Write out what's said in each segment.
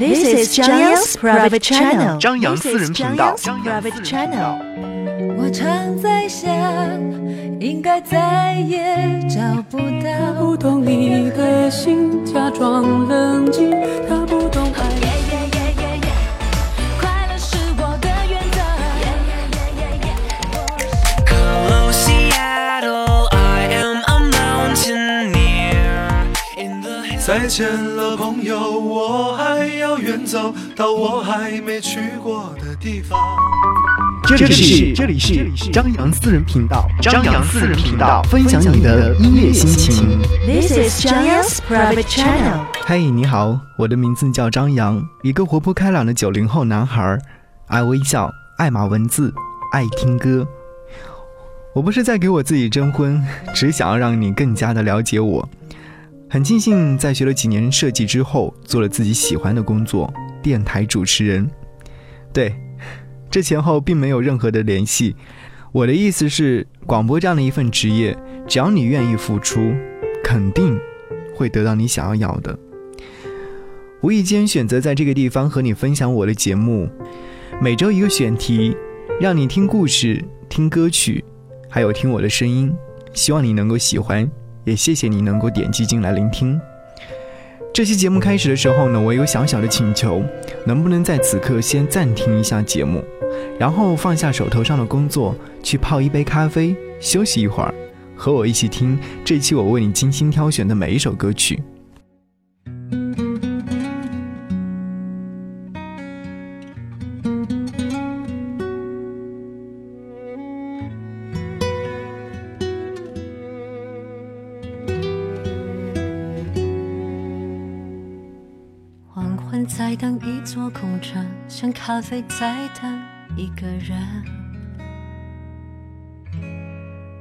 This is 张扬 private channel。张扬私人频道。张扬 private channel。我常在想，应该再也找不到。他不懂你的心，假装冷静。见了，朋友，我还要远走到我还没去过的地方。这里是这里是张扬私人频道，张扬私人频道，分享你的音乐心情。This is 张扬 private channel。嘿，你好，我的名字叫张扬，一个活泼开朗的九零后男孩，爱微笑，爱码文字，爱听歌。我不是在给我自己征婚，只想要让你更加的了解我。很庆幸在学了几年设计之后，做了自己喜欢的工作——电台主持人。对，这前后并没有任何的联系。我的意思是，广播这样的一份职业，只要你愿意付出，肯定会得到你想要要的。无意间选择在这个地方和你分享我的节目，每周一个选题，让你听故事、听歌曲，还有听我的声音。希望你能够喜欢，也谢谢你能够点击进来聆听。这期节目开始的时候呢，我有小小的请求，能不能在此刻先暂停一下节目，然后放下手头上的工作，去泡一杯咖啡，休息一会儿，和我一起听这期我为你精心挑选的每一首歌曲。咖啡在等一个人。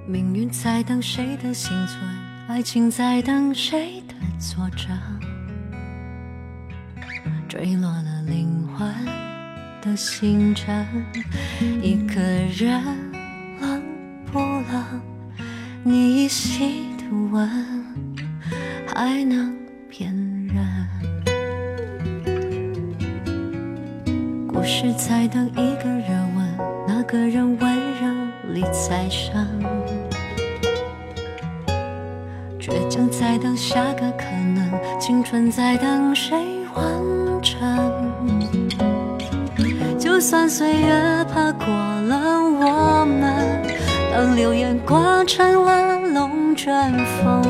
命运在等谁的幸存，爱情在等谁的作证。坠落了灵魂的星辰，一个人冷不冷？你依稀的吻，还能骗人？不是在等一个热吻，那个人温柔里再生。倔强在等下个可能，青春在等谁完成。就算岁月爬过了我们，当流言刮成了龙卷风，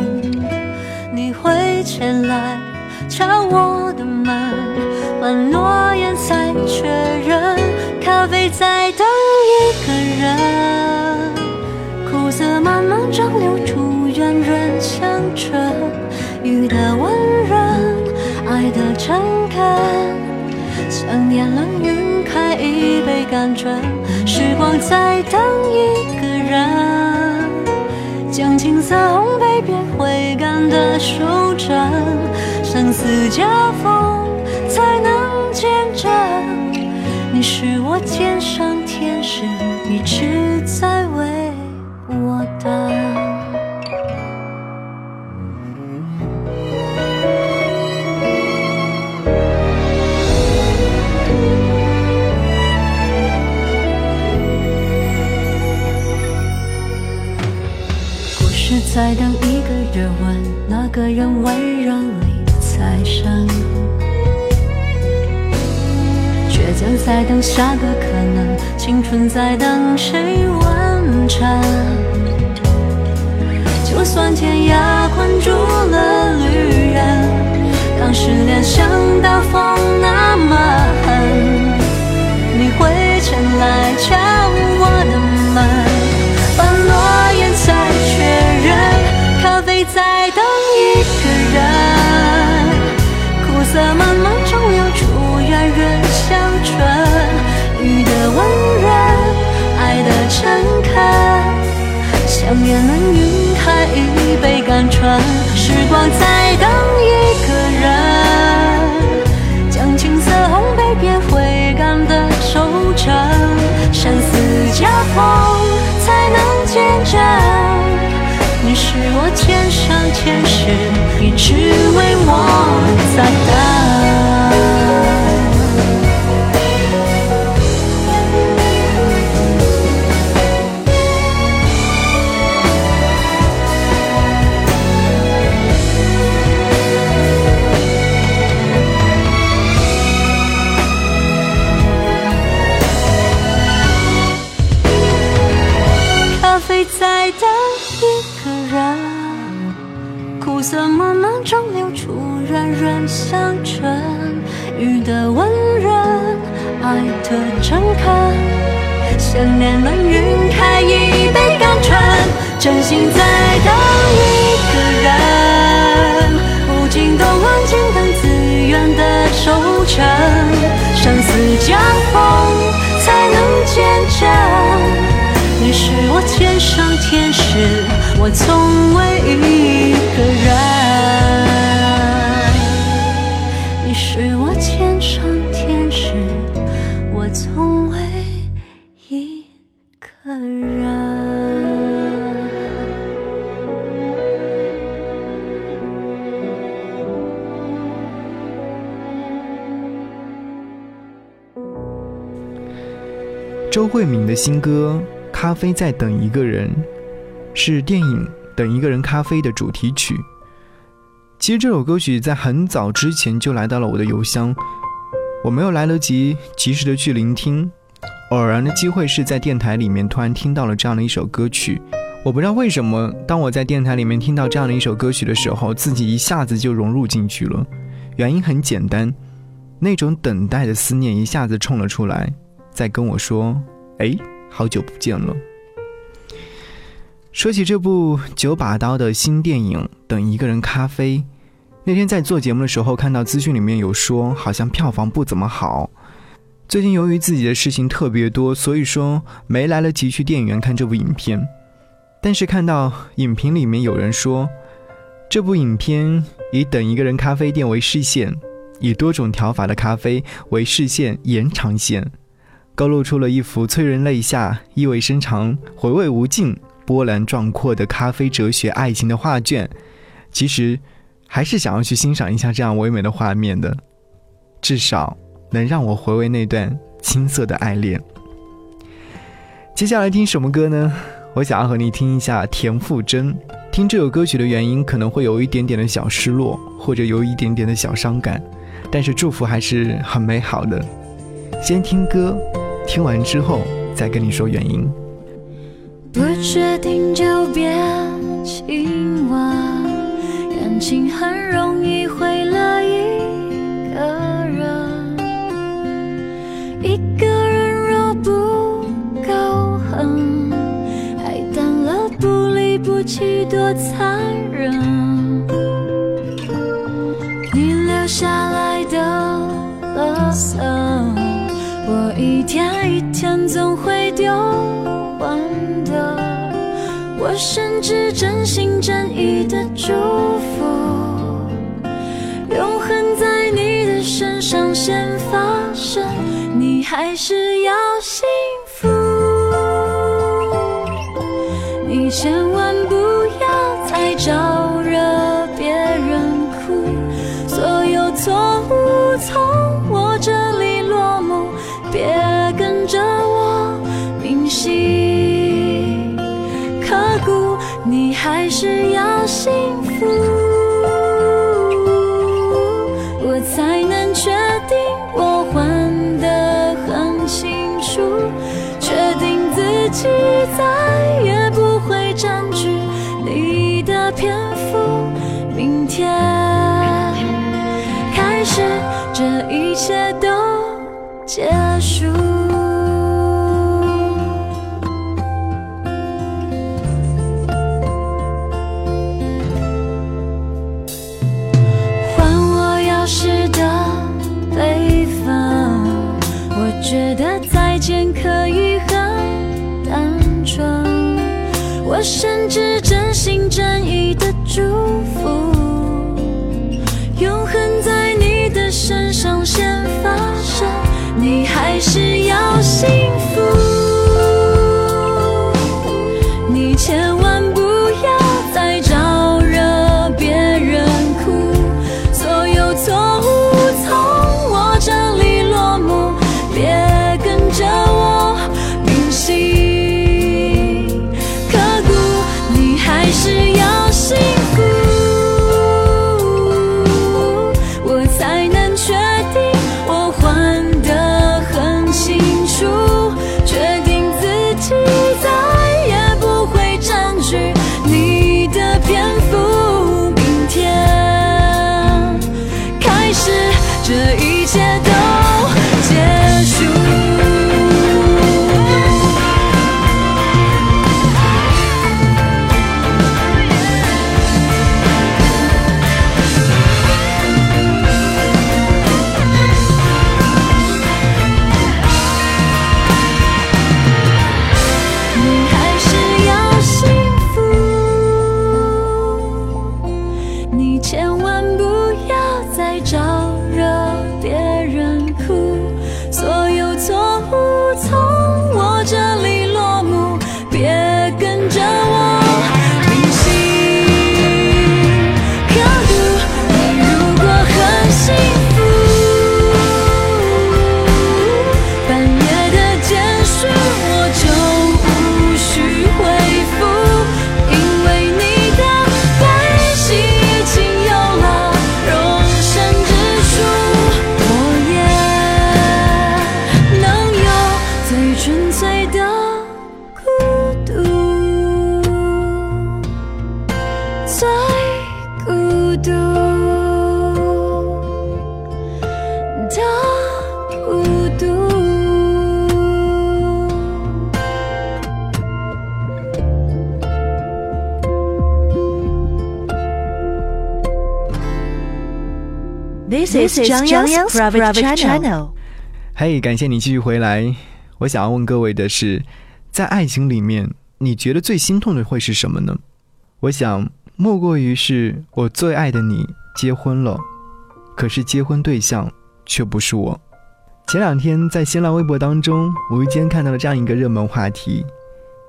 你会前来敲我，诺言再确认，咖啡在等一个人，苦涩慢慢蒸馏出圆润香醇，雨的温润，爱的诚恳，想念了晕开一杯甘醇，时光在等一个人。将青涩烘焙变回甘的手掌，生死交锋你是我肩上天使，一直在为我等。故事在等一个热吻，那个人温柔里再生。在等下个可能，青春在等谁完成。就算天涯困住了旅人，当失恋像大风那么狠，想念能晕开一杯甘醇，时光在等一个人，将青涩烘焙变回甘的收成，生死交锋才能见证。你是我天上天使，一直为我在等。苦涩慢慢蒸馏出，软软香醇。雨的温润，爱的诚恳，想念能晕开一杯甘醇。真心在等一个人，无尽的温情等自愿的收成。生死交逢才能见证，你是我前生天使。我从未一个人。你是我天上天使，我从未一个人。周慧敏的新歌《咖啡在等一个人》是电影《等一个人咖啡》的主题曲。其实这首歌曲在很早之前就来到了我的邮箱，我没有来得及及时的去聆听。偶然的机会是在电台里面突然听到了这样的一首歌曲，我不知道为什么，当我在电台里面听到这样的一首歌曲的时候，自己一下子就融入进去了。原因很简单，那种等待的思念一下子冲了出来。在跟我说：“哎，好久不见了。”说起这部九把刀的新电影《等一个人咖啡》，那天在做节目的时候看到资讯里面有说，好像票房不怎么好。最近由于自己的事情特别多，所以说没来得及去电影院看这部影片。但是看到影评里面有人说，这部影片以等一个人咖啡店为视线，以多种调法的咖啡为视线延长线。勾勒出了一幅催人泪下、意味深长、回味无尽、波澜壮阔的咖啡哲学爱情的画卷。其实，还是想要去欣赏一下这样唯美的画面的，至少能让我回味那段青涩的爱恋。接下来听什么歌呢？我想要和你听一下田馥甄。听这首歌曲的原因可能会有一点点的小失落，或者有一点点的小伤感，但是祝福还是很美好的。先听歌。听完之后再跟你说原因。不确定就别亲吻，感情很容易毁了一个人。一个人若不够狠，爱淡了不离不弃多残忍。你留下来的垃圾。我一天一天总会丢完的，我甚至真心真意的祝福，永恒在你的身上先发生，你还是要幸福，你千万不要再招惹别人哭，所有错误从我这里落幕。别跟着我铭心还是要幸福，身上先发生。你还是要幸福，This is Zhang Yang's private channel. 嘿感谢你继续回来。我想要问各位的是，在爱情里面，你觉得最心痛的会是什么呢？我想，莫过于是我最爱的你结婚了，可是结婚对象却不是我。前两天在新浪微博当中，无意间看到了这样一个热门话题：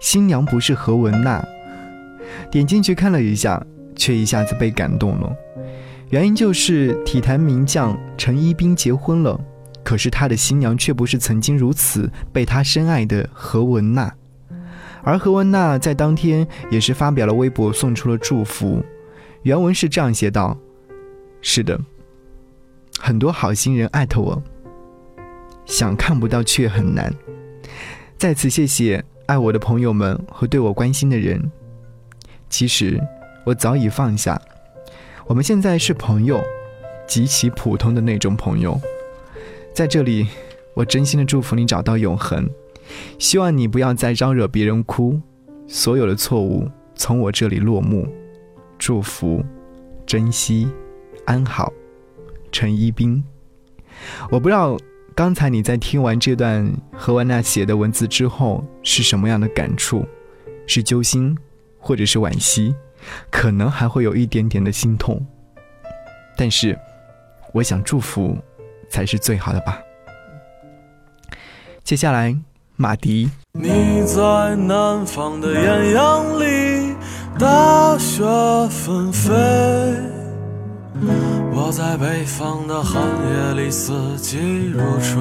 新娘不是何文娜。点进去看了一下，却一下子被感动了。原因就是体坛名将陈一冰结婚了，可是他的新娘却不是曾经如此被他深爱的何文娜。而何文娜在当天也是发表了微博，送出了祝福。原文是这样写道：“是的，很多好心人艾特我，想看不到却很难。在此谢谢爱我的朋友们和对我关心的人。其实我早已放下，我们现在是朋友，极其普通的那种朋友。在这里，我真心的祝福你找到永恒。”希望你不要再招惹别人哭，所有的错误从我这里落幕。祝福，珍惜，安好，陈一冰。我不知道刚才你在听完这段何文娜写的文字之后是什么样的感触，是揪心，或者是惋惜，可能还会有一点点的心痛。但是，我想祝福才是最好的吧。接下来。马迪，你在南方的艳阳里，大雪纷飞；我在北方的寒夜里，四季如春。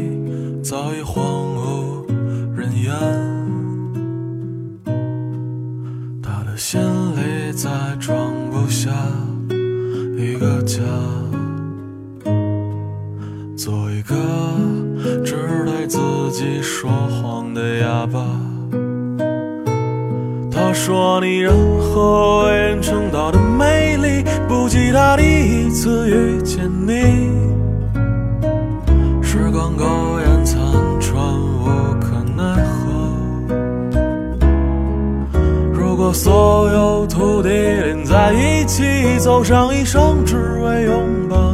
说：“你任何为人称道的美丽，不及他第一次遇见你。时光苟延残喘，无可奈何。如果所有土地连在一起，走上一生，只为拥抱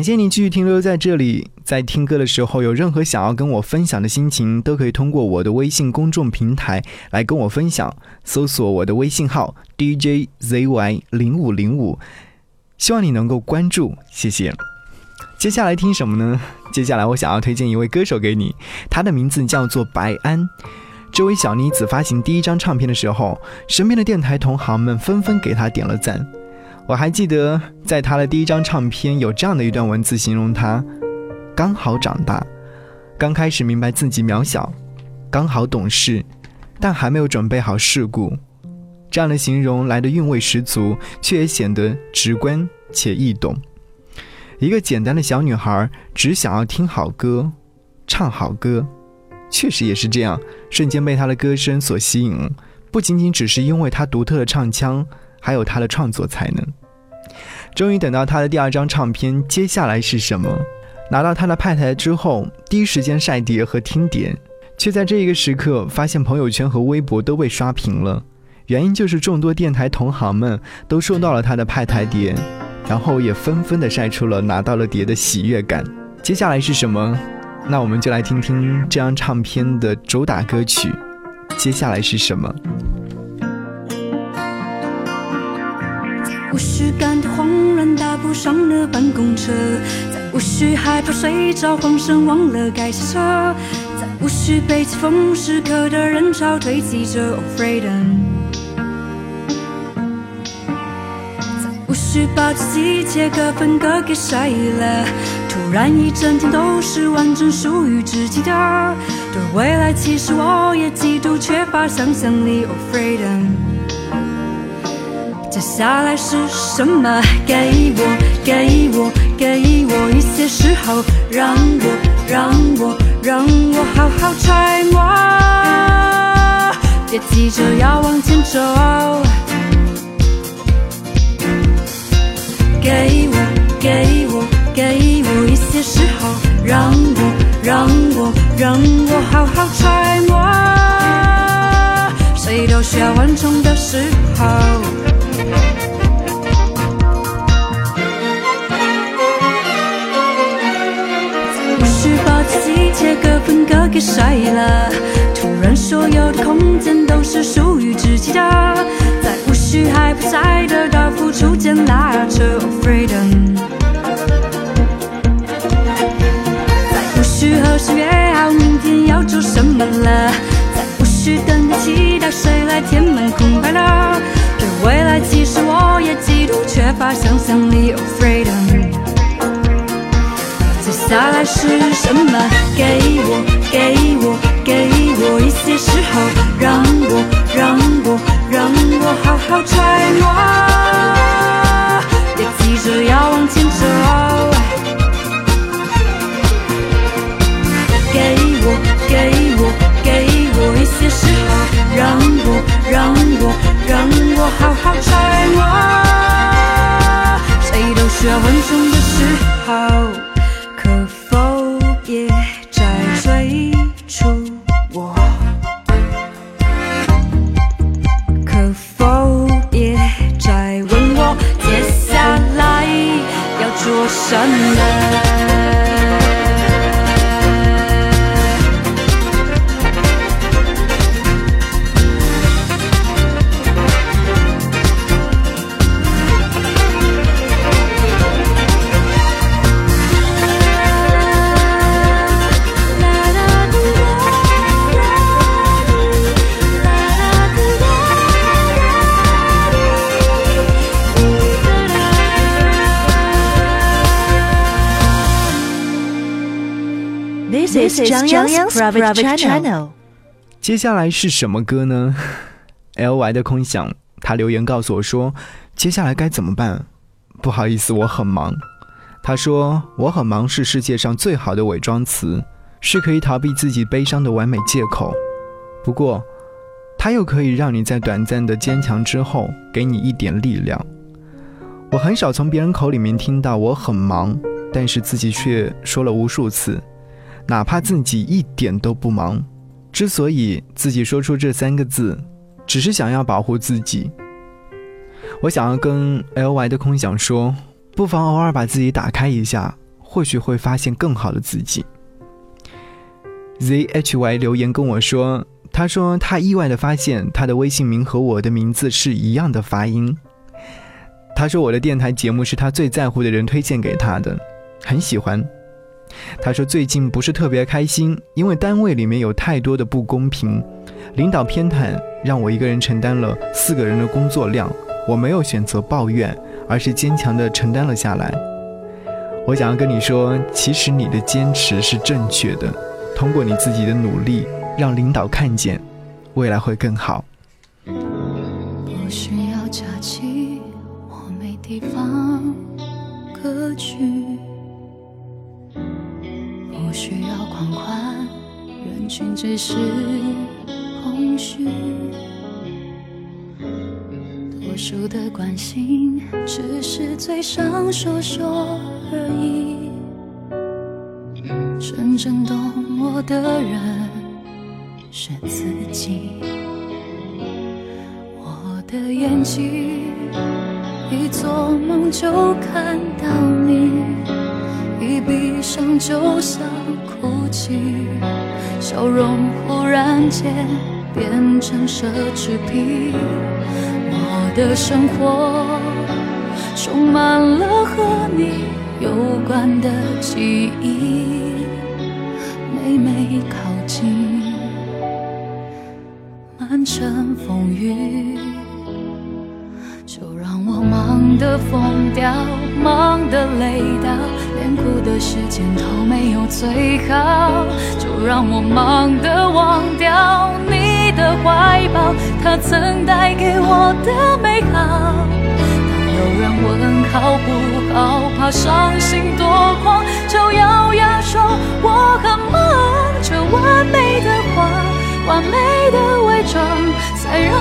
感谢你继续停留在这里。在听歌的时候，有任何想要跟我分享的心情，都可以通过我的微信公众平台来跟我分享。搜索我的微信号 DJZY 零五零五，希望你能够关注，谢谢。接下来听什么呢？接下来我想要推荐一位歌手给你，他的名字叫做白安。这位小妮子发行第一张唱片的时候，身边的电台同行们纷纷给她点了赞。我还记得，在他的第一张唱片有这样的一段文字形容他：刚好长大，刚开始明白自己渺小，刚好懂事，但还没有准备好世故。这样的形容来的韵味十足，却也显得直观且易懂。一个简单的小女孩，只想要听好歌，唱好歌，确实也是这样，瞬间被她的歌声所吸引。不仅仅只是因为她独特的唱腔，还有她的创作才能。终于等到他的第二张唱片，接下来是什么？拿到他的派台之后，第一时间晒碟和听碟，却在这一个时刻发现朋友圈和微博都被刷屏了。原因就是众多电台同行们都收到了他的派台碟，然后也纷纷的晒出了拿到了碟的喜悦感。接下来是什么？那我们就来听听这张唱片的主打歌曲。接下来是什么？无需感到慌乱，搭不上的办公车，再无需害怕睡着，慌神忘了该下车，再无需被疾风时刻的人潮堆积着 Oh freedom，再无需把自己切割分割给谁了，突然一整天都是完整属于自己的，对未来其实我也极度缺乏想象力。Oh freedom。接下来是什么？给我，给我，给我一些时候，让我，让我，让我好好揣摩。别急着要往前走。给我，给我，给我一些时候，让我，让我，让我好好揣摩。谁都需要缓冲的时候。割分割给谁了，突然所有的空间都是属于自己的，再无需害怕再得到付出间拉扯 of freedom，再无需何时约好明天要做什么了，再无需等待期待谁来填满空白了，对未来其实我也极度缺乏想象力 of freedom。下来是什么？给我，给我，给我一些时候，让我，让我，让我好好揣摩。别急着要往前走。给我，给我，给我一些时候，让我，让我，让我好好揣摩。谁都需要稳重的时候，要做什么？This is Zhang Yang's private channel. 接下来是什么歌呢？L Y 的空想，他留言告诉我说，接下来该怎么办？不好意思，我很忙。他说我很忙是世界上最好的伪装词，是可以逃避自己悲伤的完美借口。不过，它又可以让你在短暂的坚强之后，给你一点力量。我很少从别人口里面听到我很忙，但是自己却说了无数次，哪怕自己一点都不忙。之所以自己说出这三个字，只是想要保护自己。我想要跟 L Y 的空想说，不妨偶尔把自己打开一下，或许会发现更好的自己。Z H Y 留言跟我说，他说他意外的发现他的微信名和我的名字是一样的发音。他说我的电台节目是他最在乎的人推荐给他的，很喜欢。他说最近不是特别开心，因为单位里面有太多的不公平，领导偏袒，让我一个人承担了四个人的工作量。我没有选择抱怨，而是坚强地承担了下来。我想要跟你说，其实你的坚持是正确的，通过你自己的努力，让领导看见，未来会更好。不需要假期，我没地方可去。群只是空虚。多数的关心，只是嘴上说说而已。真正懂我的人是自己。我的眼睛一做梦就看到你，一闭上就想哭泣，笑容忽然间变成奢侈品。我的生活充满了和你有关的记忆，时间都没有最好。就让我忙得忘掉你的怀抱，他曾带给我的美好。当有人问好不好，怕伤心多狂，就咬牙说我很忙，这完美的话。完美的伪装，才让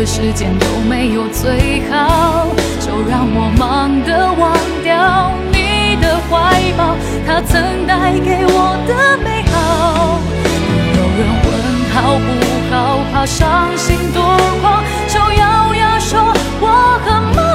的时间都没有最好。就让我忙得忘掉你的怀抱，他曾带给我的美好。有人问好不好，怕伤心多狂，就咬牙说我很忙。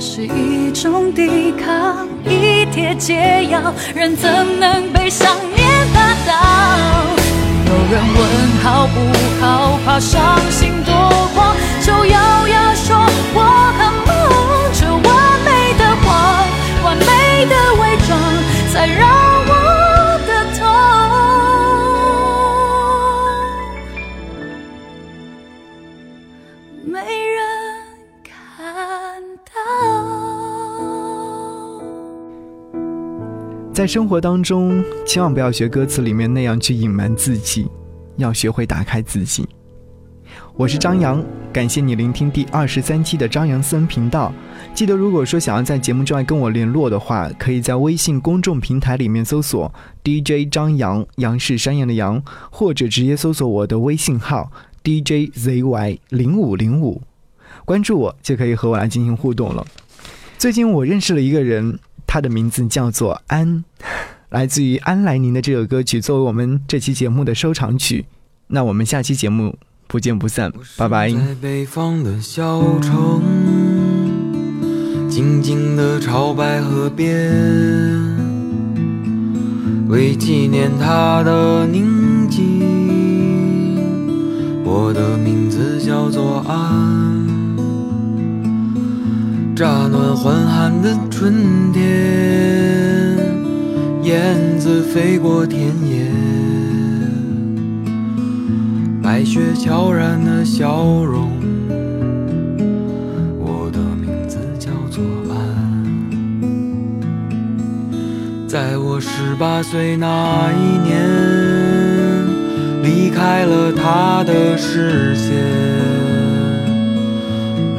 是一种抵抗，一帖解药，人怎能被想念打倒？有人问好不好，怕伤心多慌，就咬牙说我很忙。这完美的谎，完美的伪装，才让在生活当中，千万不要学歌词里面那样去隐瞒自己，要学会打开自己。我是张扬，感谢你聆听第二十三期的张扬私人频道。记得，如果说想要在节目之外跟我联络的话，可以在微信公众平台里面搜索 DJ 张扬，杨是山羊的羊，或者直接搜索我的微信号 DJZY 零五零五，关注我就可以和我来进行互动了。最近我认识了一个人，他的名字叫做安，来自于安来宁的这首歌曲作为我们这期节目的收场曲。那我们下期节目不见不散，拜拜。在北方的小城，静静地朝白河边，为纪念他的宁静，我的名字叫做安。乍暖还寒的春天，燕子飞过田野。白雪悄然的笑容，我的名字叫做安。在我十八岁那一年，离开了他的视线，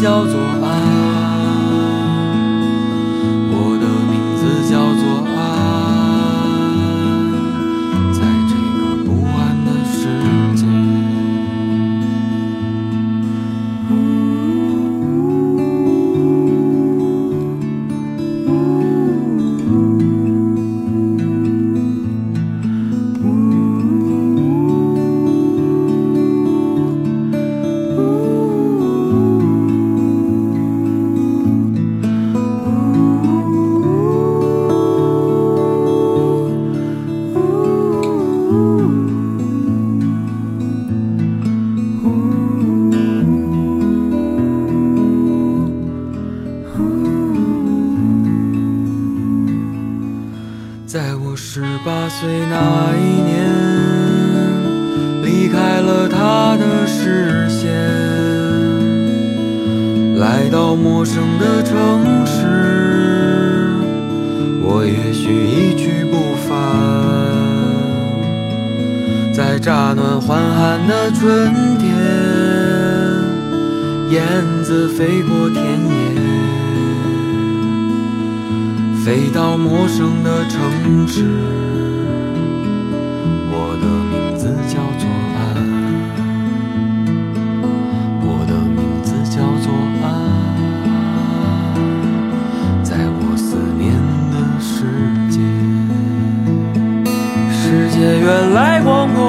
叫做乍暖还寒的春天，燕子飞过田野。飞到陌生的城市，我的名字叫做安，我的名字叫做安，在我思念的世界，世界原来我